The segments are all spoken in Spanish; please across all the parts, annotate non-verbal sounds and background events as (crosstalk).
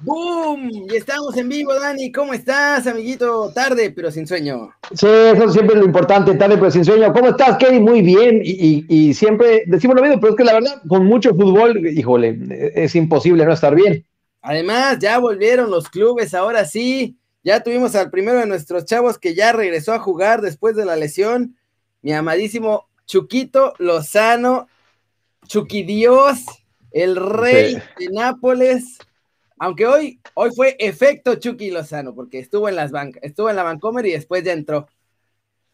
¡Boom! Y estamos en vivo, Dani. ¿Cómo estás, amiguito? Tarde, pero sin sueño. Sí, eso siempre es lo importante, tarde, pero sin sueño. ¿Cómo estás, Kevin? Muy bien. Y, siempre decimos lo mismo, pero es que la verdad, con mucho fútbol, híjole, es imposible no estar bien. Además, ya volvieron los clubes, ahora sí. Ya tuvimos al primero de nuestros chavos que ya regresó a jugar después de la lesión. Mi amadísimo Chuquito Lozano, Chuqui Dios, el rey de Nápoles aunque hoy, hoy fue efecto Chucky Lozano, porque estuvo en las bancas, estuvo en la Vancomer y después ya entró.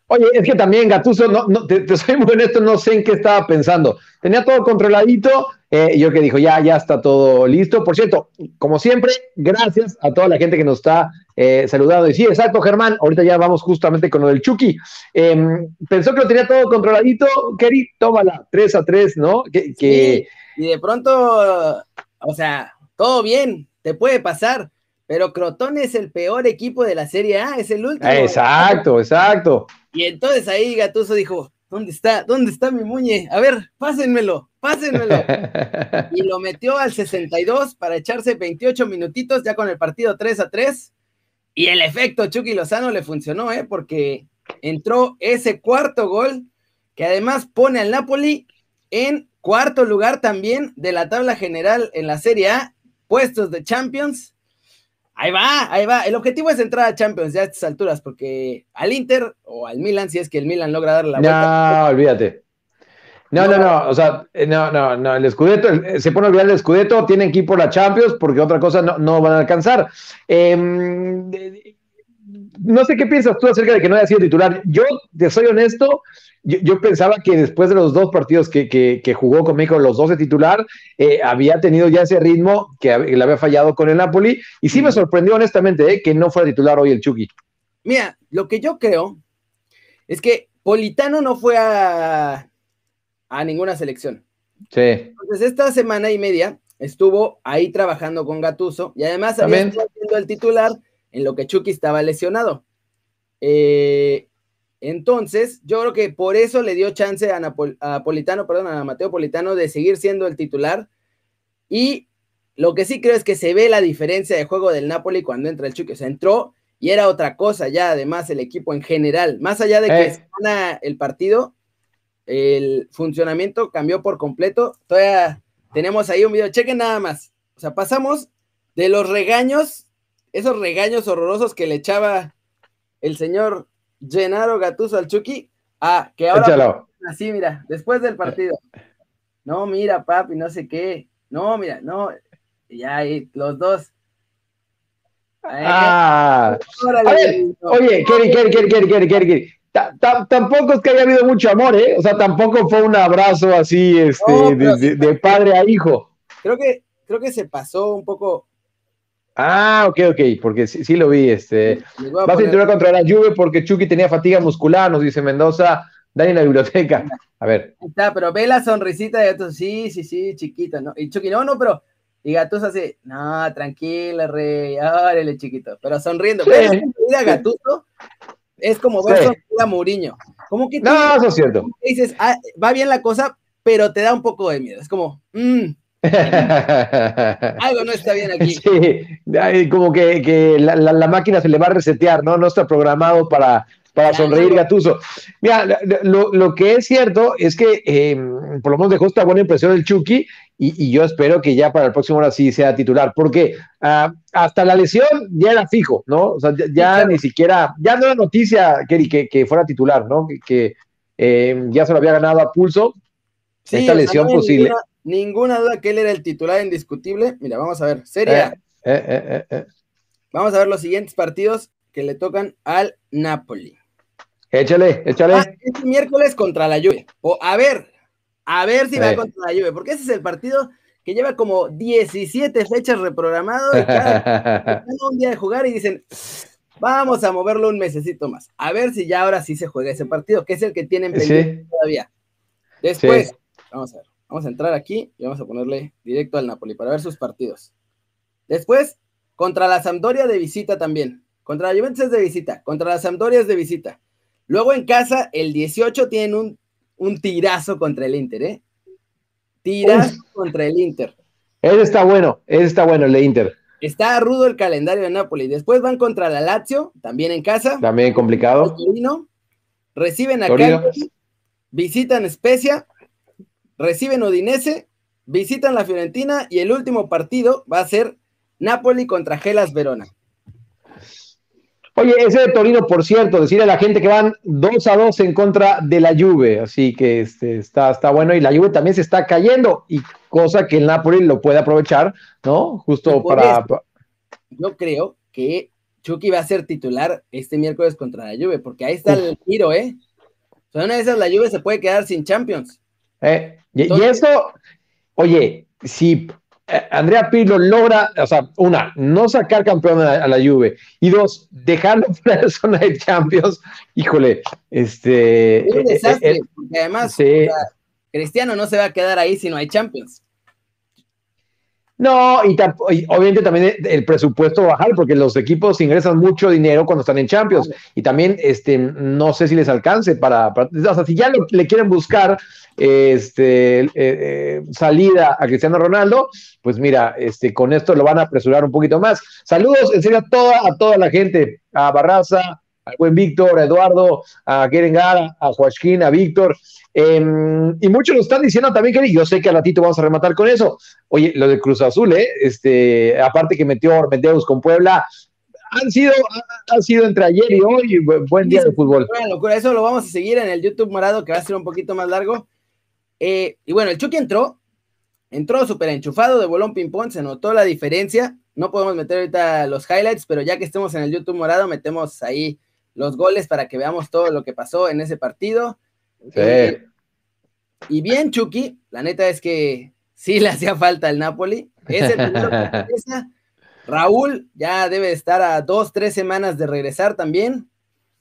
Oye, es que también Gatuso, no, te, soy muy honesto, no sé en qué estaba pensando. Tenía todo controladito, eh, yo que dijo, ya, ya está todo listo. Por cierto, como siempre, gracias a toda la gente que nos está eh, saludando. Y sí, exacto, Germán, ahorita ya vamos justamente con lo del Chucky. Em, pensó que lo tenía todo controladito, Kerry, tómala, 3 a 3, ¿no? Que, y de pronto, o sea, todo bien, te puede pasar, pero Crotone es el peor equipo de la Serie A, es el último. Exacto, exacto. Y entonces ahí Gatuso dijo, ¿dónde está? ¿Dónde está mi muñe? A ver, pásenmelo, pásenmelo. (laughs) y lo metió al 62 para echarse 28 minutitos ya con el partido 3 a 3. Y el efecto Chucky Lozano le funcionó, ¿eh? Porque entró ese cuarto gol que además pone al Napoli en cuarto lugar también de la tabla general en la Serie A puestos de Champions. Ahí va, ahí va. El objetivo es entrar a Champions ya a estas alturas, porque al Inter o al Milan, si es que el Milan logra dar la vuelta. No, olvídate. No, no, no, o sea, eh, no, no, no, el Scudetto, se pone a olvidar el Scudetto, tienen que ir por la Champions porque otra cosa no, van a alcanzar. Em, no sé qué piensas tú acerca de que no haya sido titular. Yo, te soy honesto, yo, pensaba que después de los dos partidos que, jugó con México, los dos de titular, eh, había tenido ya ese ritmo que, le había fallado con el Napoli. Y sí me sorprendió honestamente eh, que no fuera titular hoy el Chucky. Mira, lo que yo creo es que Politano no fue a, a ninguna selección. Sí. Entonces, esta semana y media estuvo ahí trabajando con Gatuso y además había estado haciendo el titular en lo que Chucky estaba lesionado. Eh, entonces, yo creo que por eso le dio chance a, Politano, perdón, a Mateo Politano de seguir siendo el titular. Y lo que sí creo es que se ve la diferencia de juego del Napoli cuando entra el Chucky. O sea, entró y era otra cosa ya, además, el equipo en general. Más allá de que eh. se gana el partido, el funcionamiento cambió por completo. Todavía tenemos ahí un video, chequen nada más. O sea, pasamos de los regaños, esos regaños horrorosos que le echaba el señor Gennaro Gatuso al Chucky. Ah, que ahora. Así, mira, después del partido. No, mira, papi, no sé qué. No, mira, no. Ya, ahí, los dos. Ah. oye, Kerry, Kerry, Kerry, Kerry, Kerry, Tampoco es que haya habido mucho amor, ¿eh? O sea, tampoco fue un abrazo así, este, de, padre a hijo. Creo que, creo que se pasó un poco, Ah, ok, ok, porque sí, lo vi. Este. Vas a titular contra la Juve porque Chucky tenía fatiga muscular, nos dice Mendoza. Dani en la biblioteca. A ver. Está, pero ve la sonrisita de Gattuso. Sí, sí, sí, chiquito, ¿no? Y Chucky, no, no, pero. Y Gattuso así, no, tranquila, rey, órale, chiquito. Pero sonriendo. Sí. Gatuso es como ver a Mourinho. Como que no, eso es cierto. Dices, ah, va bien la cosa, pero te da un poco de miedo. Es como, mmm, Algo no está bien aquí. (laughs) Sí, como que, la, máquina se le va a resetear, ¿no? No está programado para, para sonreír Gatuso. Mira, lo, que es cierto es que em, por lo menos dejó esta buena impresión el Chucky y, yo espero que ya para el próximo hora sí sea titular, porque ah, hasta la lesión ya era fijo, ¿no? O sea, ya, ni siquiera, ya no era noticia, que, que fuera titular, ¿no? Que, em, ya se lo había ganado a pulso. esta lesión posible. Ninguna duda que él era el titular indiscutible. Mira, vamos a ver. Seria. Eh, eh, eh, vamos a ver los siguientes partidos que le tocan al Napoli. Échale, échale. Ah, este miércoles contra la Juve. O a ver, a ver si va contra la Juve, porque ese es el partido que lleva como 17 fechas reprogramado y cada, (laughs) un día de jugar y dicen, vamos a moverlo un mesecito más. A ver si ya ahora sí se juega ese partido, que es el que tienen pendiente todavía. Después, vamos a ver. Vamos a entrar aquí y vamos a ponerle directo al Napoli para ver sus partidos. Después, contra la Sampdoria de visita también. Contra la Juventus es de visita. Contra la Sampdoria es de visita. Luego en casa, el 18 tienen un, un tirazo contra el Inter, ¿eh? Tirazo contra el Inter. Ese está bueno, ese está bueno, el de Inter. Está rudo el calendario de Napoli. Después van contra la Lazio, también en casa. También complicado. reciben a Cagliari, visitan Spezia, reciben Odinese, visitan la Fiorentina y el último partido va a ser Napoli contra Gelas Verona. Oye, ese de Torino, por cierto, decirle a la gente que van 2 a 2 en contra de la Juve, así que este, está, está bueno y la Juve también se está cayendo, y cosa que el Napoli lo puede aprovechar, ¿no? Justo para... Yo creo que Chucky va a ser titular este miércoles contra la Juve, porque ahí está el tiro, ¿eh? O sea, una de esas la Juve se puede quedar sin Champions. Eh, y, y, eso, oye, si eh, Andrea Pirlo logra, o sea, una, no sacar campeón a, la Juve y dos, dejarlo (laughs) fuera de zona de Champions, híjole, este... un eh, desastre, eh, porque además Cristiano no se va a quedar ahí si no hay Champions. No, y, obviamente también el presupuesto bajar porque los equipos ingresan mucho dinero cuando están en Champions y también este, no sé si les alcance para, o sea, si ya le quieren buscar este, eh, eh, salida a Cristiano Ronaldo, pues mira, este, con esto lo van a apresurar un poquito más. Saludos en serio a toda, a toda la gente, a Barraza, al buen Víctor, a Eduardo, a Gara, a Joaquín, a Víctor. Em, y muchos lo están diciendo también, que yo sé que al ratito vamos a rematar con eso. Oye, lo de Cruz Azul, ¿eh? Este, aparte que metió Ormedeus con Puebla, han sido, han sido entre ayer y hoy, buen día de fútbol. locura, eso lo vamos a seguir en el YouTube morado, que va a ser un poquito más largo. Eh, y bueno, el Chucky entró, entró súper enchufado de bolón ping-pong, se notó la diferencia. No podemos meter ahorita los highlights, pero ya que estemos en el YouTube morado, metemos ahí los goles para que veamos todo lo que pasó en ese partido. Eh, y bien, Chucky, la neta es que sí le hacía falta el Napoli. (laughs) Raúl ya debe estar a dos, tres semanas de regresar también.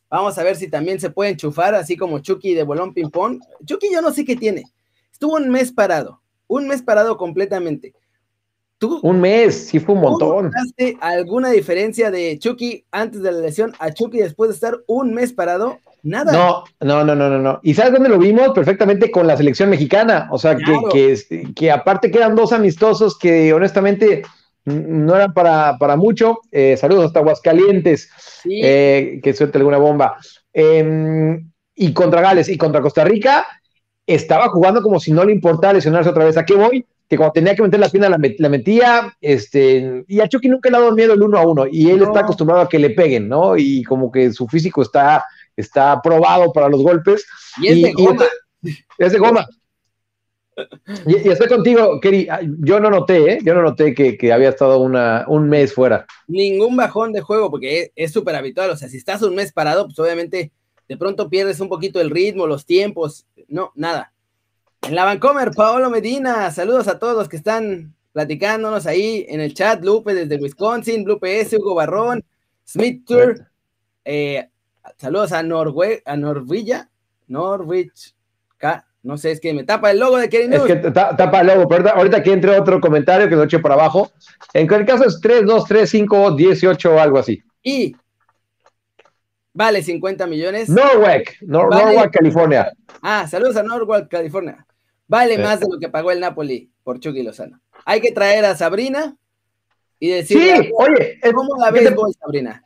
Vamos a ver si también se puede enchufar, así como Chucky de bolón ping-pong. Chucky, yo no sé qué tiene. Estuvo un mes parado, un mes parado completamente. ¿Tú, un mes, sí fue un montón. ¿Notaste alguna diferencia de Chucky antes de la lesión a Chucky después de estar un mes parado? Nada. No, no, no, no, no. ¿Y sabes dónde lo vimos? Perfectamente con la selección mexicana. O sea, que, que, aparte quedan dos amistosos que honestamente no eran para, para mucho. Eh, saludos hasta Aguascalientes, eh, que suelte alguna bomba. Em, y contra Gales y contra Costa Rica, estaba jugando como si no le importara lesionarse otra vez. ¿A qué voy? Que cuando tenía que meter la pierna la, metía, este, y a Chucky nunca le ha dado miedo el uno a uno, y él está acostumbrado a que le peguen, ¿no? Y como que su físico está, está probado para los golpes. Y es de goma. es de goma. Y, estoy contigo, Keri. Yo no noté, ¿eh? Yo no noté que, había estado una, un mes fuera. Ningún bajón de juego, porque es súper habitual. O sea, si estás un mes parado, pues obviamente de pronto pierdes un poquito el ritmo, los tiempos. No, nada. En la Vancomer, Paolo Medina, saludos a todos los que están platicándonos ahí en el chat. Lupe desde Wisconsin, Lupe S, Hugo Barrón, Smith Tour. Eh, saludos a Norway, a Norvilla, Norwich, K. No sé, es que me tapa el logo de Kevin Es que tapa el logo, pero ahorita aquí entre otro comentario que lo eche por abajo. En cualquier caso es 3, 2, 3, 5, 18 o algo así. Y vale 50 millones. Norwalk, Norwalk, California. Ah, saludos a Norwalk, California. Vale más de lo que pagó el Napoli por Chucky Lozano. Hay que traer a Sabrina y decirle, sí, oye, ¿cómo la ves Sabrina?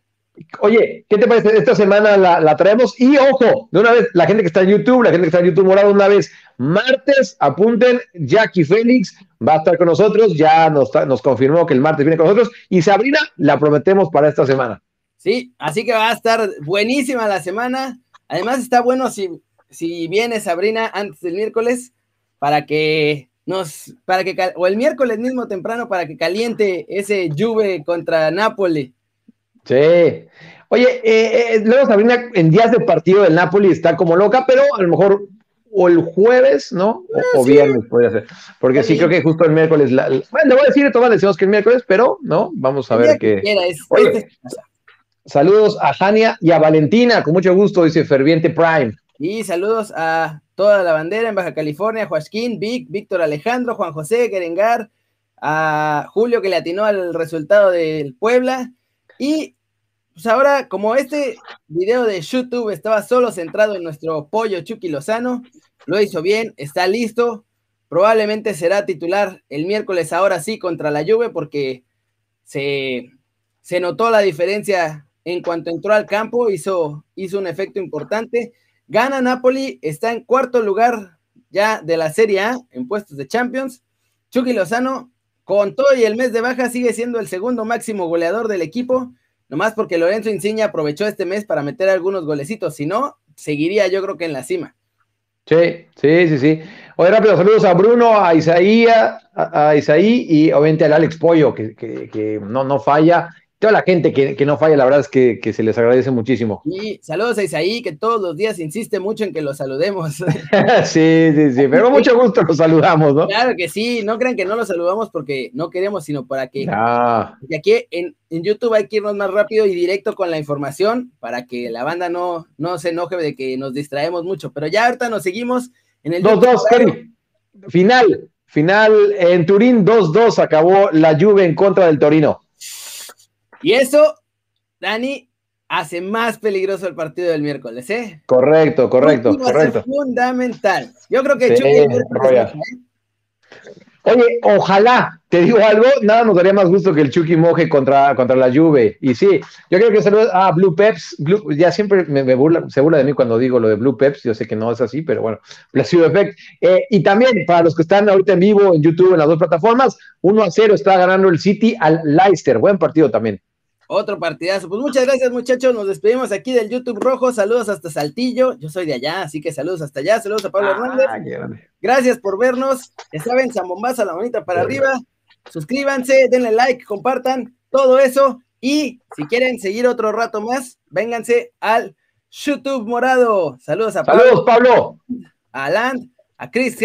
Oye, ¿qué te parece? Esta semana la, traemos y ojo, de una vez, la gente que está en YouTube, la gente que está en YouTube morado, una vez, martes, apunten, Jackie Félix va a estar con nosotros, ya nos, nos confirmó que el martes viene con nosotros y Sabrina la prometemos para esta semana. Sí, así que va a estar buenísima la semana. Además está bueno si, si viene Sabrina antes del miércoles para que nos, para que, o el miércoles mismo temprano para que caliente ese Juve contra Napoli. Sí. Oye, eh, eh, luego Sabrina en días de partido del Napoli está como loca, pero a lo mejor o el jueves, ¿no? O, ah, viernes podría ser. Porque sí, creo que justo el miércoles. La, bueno, le voy a decir, todas decimos que el miércoles, pero no, vamos a ver qué. saludos a Jania y a Valentina, con mucho gusto, dice Ferviente Prime. Y saludos a toda la bandera en Baja California, Joaquín, Vic, Víctor Alejandro, Juan José, Gerengar, a Julio que le atinó al resultado del Puebla. Y pues ahora, como este video de YouTube estaba solo centrado en nuestro pollo Chucky Lozano, lo hizo bien, está listo. Probablemente será titular el miércoles ahora sí contra la Juve porque se, se notó la diferencia en cuanto entró al campo, hizo, hizo un efecto importante. Gana Napoli, está en cuarto lugar ya de la Serie A en puestos de Champions. Chucky Lozano, con todo y el mes de baja, sigue siendo el segundo máximo goleador del equipo, nomás porque Lorenzo Insigne aprovechó este mes para meter algunos golecitos, si no, seguiría yo creo que en la cima. Sí, sí, sí, sí. Oye, rápido, saludos a Bruno, a Isaí, a, Isaí y obviamente al Alex Pollo, que, que no, no falla toda la gente que, no falla, la verdad es que, se les agradece muchísimo. Y saludos a Isaí, que todos los días insiste mucho en que lo saludemos. (laughs) (laughs) sí, sí, sí, pero mucho gusto lo saludamos, ¿no? Claro que sí, no crean que no lo saludamos porque no queremos, sino para que... Y aquí en, YouTube hay que irnos más rápido y directo con la información para que la banda no, no se enoje de que nos distraemos mucho. Pero ya ahorita nos seguimos en el... 2-2, Final, final en Turín, 2-2 acabó la Juve en contra del Torino. Y eso, Dani, hace más peligroso el partido del miércoles, ¿eh? Correcto, correcto, correcto. fundamental. Yo creo que ¿eh? Oye, ojalá, te digo algo, nada nos daría más gusto que el Chucky moje contra, contra la Juve. Y sí, yo creo que saludos a Blue Peps. ya siempre me, burla, se burla de mí cuando digo lo de Blue Peps. Yo sé que no es así, pero bueno, Placebo Effect. Eh, y también para los que están ahorita en vivo en YouTube, en las dos plataformas, 1 a 0 está ganando el City al Leicester. Buen partido también. Otro partidazo. Pues muchas gracias, muchachos. Nos despedimos aquí del YouTube Rojo. Saludos hasta Saltillo. Yo soy de allá, así que saludos hasta allá. Saludos a Pablo ah, Hernández. Gracias por vernos. Ya saben, Zambombaza, la manita para arriba. Suscríbanse, denle like, compartan todo eso. Y si quieren seguir otro rato más, vénganse al YouTube Morado. Saludos a Pablo. Saludos, Pablo. A Alan, a Cris